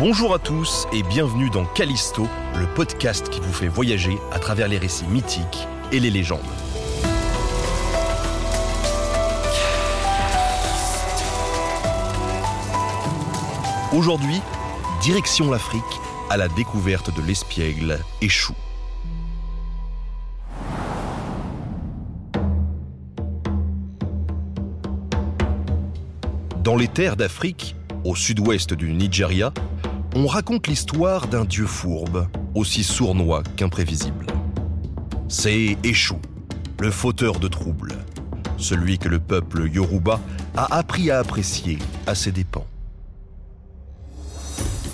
Bonjour à tous et bienvenue dans Callisto, le podcast qui vous fait voyager à travers les récits mythiques et les légendes. Aujourd'hui, direction l'Afrique à la découverte de l'espiègle échoue. Dans les terres d'Afrique, au sud-ouest du Nigeria, on raconte l'histoire d'un dieu fourbe, aussi sournois qu'imprévisible. C'est Échou, le fauteur de troubles, celui que le peuple Yoruba a appris à apprécier à ses dépens.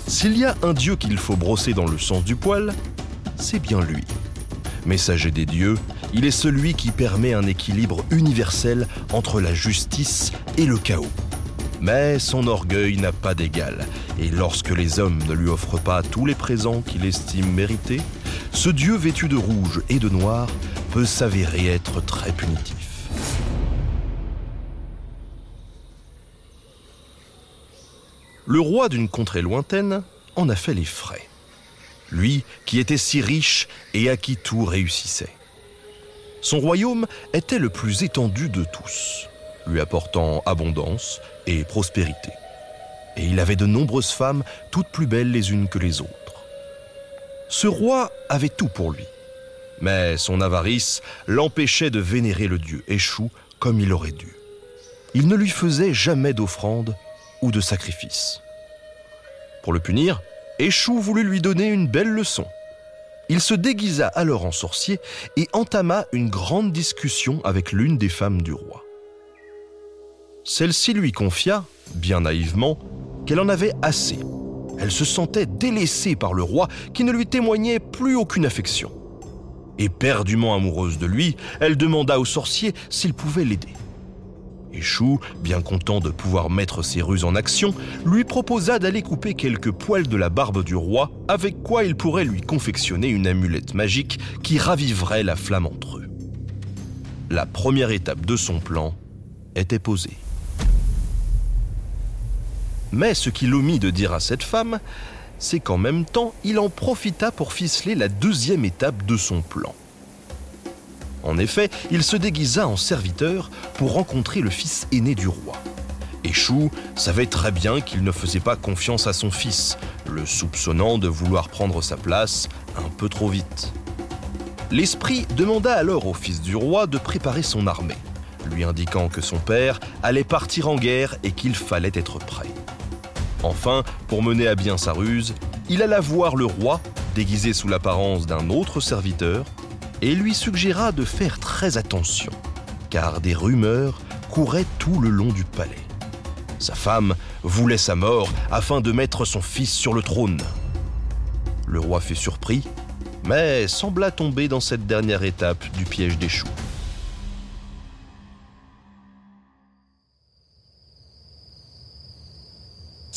S'il y a un dieu qu'il faut brosser dans le sens du poil, c'est bien lui. Messager des dieux, il est celui qui permet un équilibre universel entre la justice et le chaos. Mais son orgueil n'a pas d'égal, et lorsque les hommes ne lui offrent pas tous les présents qu'il estime mérités, ce dieu vêtu de rouge et de noir peut s'avérer être très punitif. Le roi d'une contrée lointaine en a fait les frais. Lui qui était si riche et à qui tout réussissait. Son royaume était le plus étendu de tous lui apportant abondance et prospérité. Et il avait de nombreuses femmes, toutes plus belles les unes que les autres. Ce roi avait tout pour lui, mais son avarice l'empêchait de vénérer le dieu Échou comme il aurait dû. Il ne lui faisait jamais d'offrande ou de sacrifice. Pour le punir, Échou voulut lui donner une belle leçon. Il se déguisa alors en sorcier et entama une grande discussion avec l'une des femmes du roi. Celle-ci lui confia, bien naïvement, qu'elle en avait assez. Elle se sentait délaissée par le roi qui ne lui témoignait plus aucune affection. Éperdument amoureuse de lui, elle demanda au sorcier s'il pouvait l'aider. Échou, bien content de pouvoir mettre ses ruses en action, lui proposa d'aller couper quelques poils de la barbe du roi, avec quoi il pourrait lui confectionner une amulette magique qui raviverait la flamme entre eux. La première étape de son plan était posée. Mais ce qu'il omit de dire à cette femme, c'est qu'en même temps, il en profita pour ficeler la deuxième étape de son plan. En effet, il se déguisa en serviteur pour rencontrer le fils aîné du roi. Échou savait très bien qu'il ne faisait pas confiance à son fils, le soupçonnant de vouloir prendre sa place un peu trop vite. L'esprit demanda alors au fils du roi de préparer son armée, lui indiquant que son père allait partir en guerre et qu'il fallait être prêt. Enfin, pour mener à bien sa ruse, il alla voir le roi, déguisé sous l'apparence d'un autre serviteur, et lui suggéra de faire très attention, car des rumeurs couraient tout le long du palais. Sa femme voulait sa mort afin de mettre son fils sur le trône. Le roi fut surpris, mais sembla tomber dans cette dernière étape du piège des choux.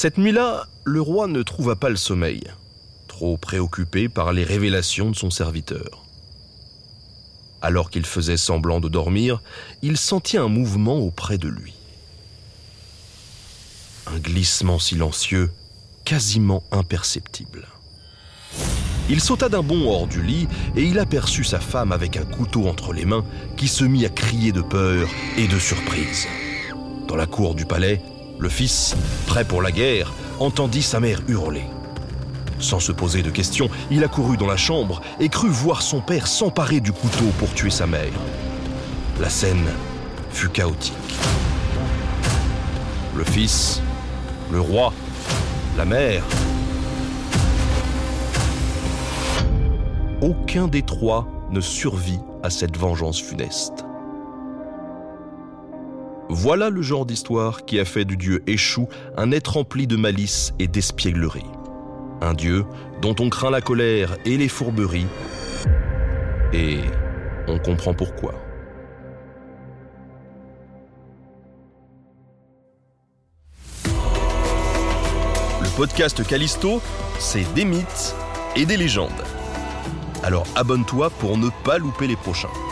Cette nuit-là, le roi ne trouva pas le sommeil, trop préoccupé par les révélations de son serviteur. Alors qu'il faisait semblant de dormir, il sentit un mouvement auprès de lui. Un glissement silencieux, quasiment imperceptible. Il sauta d'un bond hors du lit et il aperçut sa femme avec un couteau entre les mains qui se mit à crier de peur et de surprise. Dans la cour du palais, le fils, prêt pour la guerre, entendit sa mère hurler. Sans se poser de questions, il accourut dans la chambre et crut voir son père s'emparer du couteau pour tuer sa mère. La scène fut chaotique. Le fils, le roi, la mère. Aucun des trois ne survit à cette vengeance funeste. Voilà le genre d'histoire qui a fait du dieu Échou un être rempli de malice et d'espièglerie. Un dieu dont on craint la colère et les fourberies. Et on comprend pourquoi. Le podcast Callisto, c'est des mythes et des légendes. Alors abonne-toi pour ne pas louper les prochains.